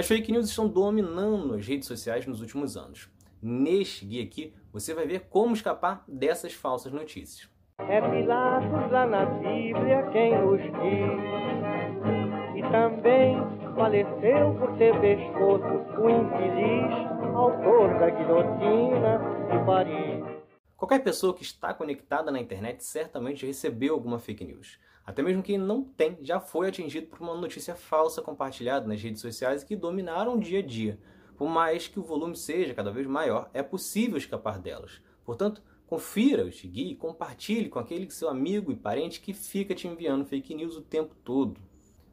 As fake news estão dominando as redes sociais nos últimos anos. Neste guia aqui, você vai ver como escapar dessas falsas notícias. É Pilatos lá na Bíblia quem nos diz. E também faleceu por ter pescoço o infeliz autor da guilhotina de Paris. Qualquer pessoa que está conectada na internet certamente recebeu alguma fake news. Até mesmo quem não tem já foi atingido por uma notícia falsa compartilhada nas redes sociais que dominaram o dia a dia. Por mais que o volume seja cada vez maior, é possível escapar delas. Portanto, confira este guia e compartilhe com aquele seu amigo e parente que fica te enviando fake news o tempo todo.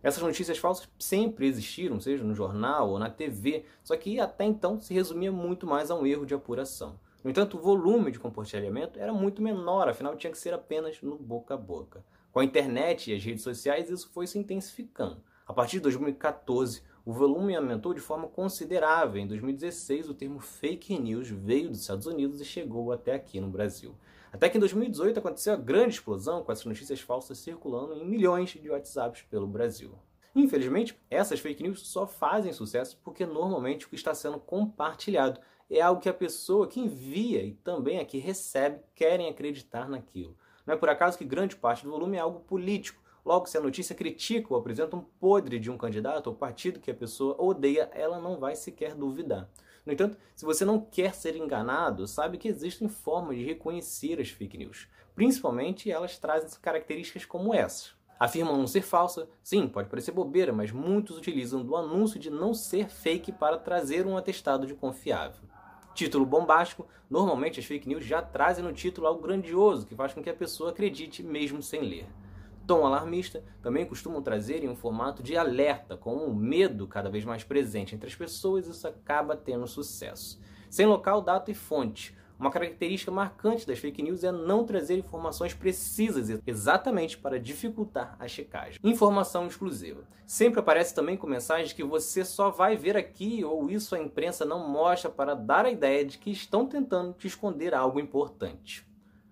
Essas notícias falsas sempre existiram, seja no jornal ou na TV, só que até então se resumia muito mais a um erro de apuração. No entanto, o volume de compartilhamento era muito menor, afinal tinha que ser apenas no boca a boca. Com a internet e as redes sociais, isso foi se intensificando. A partir de 2014, o volume aumentou de forma considerável. Em 2016, o termo fake news veio dos Estados Unidos e chegou até aqui no Brasil. Até que em 2018 aconteceu a grande explosão com essas notícias falsas circulando em milhões de WhatsApps pelo Brasil. Infelizmente, essas fake news só fazem sucesso porque normalmente o que está sendo compartilhado é algo que a pessoa que envia e também a que recebe querem acreditar naquilo. Não é por acaso que grande parte do volume é algo político. Logo, se a notícia critica ou apresenta um podre de um candidato ou partido que a pessoa odeia, ela não vai sequer duvidar. No entanto, se você não quer ser enganado, sabe que existem formas de reconhecer as fake news. Principalmente elas trazem características como essas. Afirmam não ser falsa, sim, pode parecer bobeira, mas muitos utilizam do anúncio de não ser fake para trazer um atestado de confiável. Título bombástico, normalmente as fake news já trazem no título algo grandioso que faz com que a pessoa acredite mesmo sem ler. Tom alarmista também costumam trazer em um formato de alerta, com o um medo cada vez mais presente entre as pessoas, isso acaba tendo sucesso. Sem local, data e fonte, uma característica marcante das fake news é não trazer informações precisas exatamente para dificultar a checagem. Informação exclusiva. Sempre aparece também com mensagens que você só vai ver aqui ou isso a imprensa não mostra para dar a ideia de que estão tentando te esconder algo importante.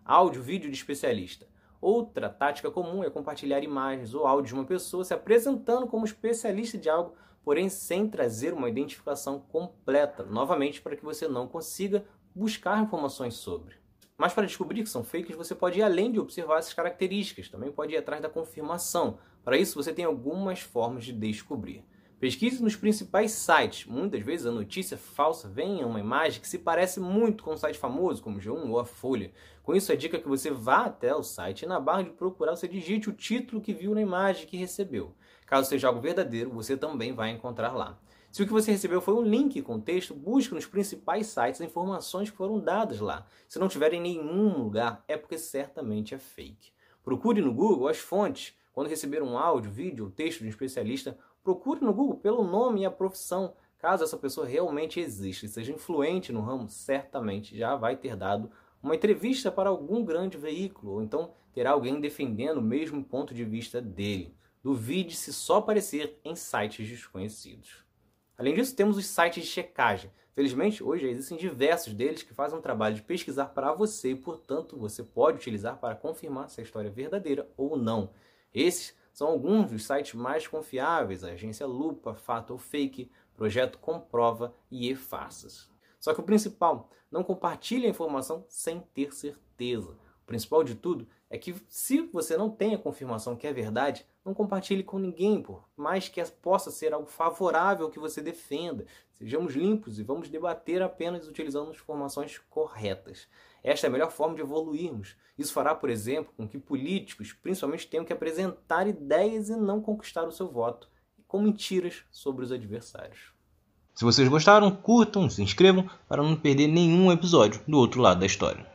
Áudio, vídeo de especialista. Outra tática comum é compartilhar imagens ou áudio de uma pessoa se apresentando como especialista de algo, porém sem trazer uma identificação completa, novamente para que você não consiga buscar informações sobre. Mas para descobrir que são fakes, você pode ir além de observar essas características, também pode ir atrás da confirmação. Para isso, você tem algumas formas de descobrir. Pesquise nos principais sites. Muitas vezes a notícia falsa vem em uma imagem que se parece muito com um site famoso, como G1 ou a Folha. Com isso, a dica é que você vá até o site e na barra de procurar você digite o título que viu na imagem que recebeu. Caso seja algo verdadeiro, você também vai encontrar lá. Se o que você recebeu foi um link com texto, busque nos principais sites as informações que foram dadas lá. Se não tiver em nenhum lugar, é porque certamente é fake. Procure no Google as fontes. Quando receber um áudio, vídeo ou texto de um especialista, procure no Google pelo nome e a profissão. Caso essa pessoa realmente exista e seja influente no ramo, certamente já vai ter dado uma entrevista para algum grande veículo, ou então terá alguém defendendo o mesmo ponto de vista dele. Duvide se só aparecer em sites desconhecidos. Além disso, temos os sites de checagem. Felizmente, hoje existem diversos deles que fazem um trabalho de pesquisar para você e, portanto, você pode utilizar para confirmar se a história é verdadeira ou não. Esses são alguns dos sites mais confiáveis, a agência Lupa, Fato ou Fake, Projeto Comprova e E-Farsas. Só que o principal, não compartilhe a informação sem ter certeza. O principal de tudo é que se você não tem a confirmação que é verdade, não compartilhe com ninguém, por mais que possa ser algo favorável que você defenda. Sejamos limpos e vamos debater apenas utilizando informações corretas. Esta é a melhor forma de evoluirmos. Isso fará, por exemplo, com que políticos, principalmente, tenham que apresentar ideias e não conquistar o seu voto com mentiras sobre os adversários. Se vocês gostaram, curtam, se inscrevam para não perder nenhum episódio do outro lado da história.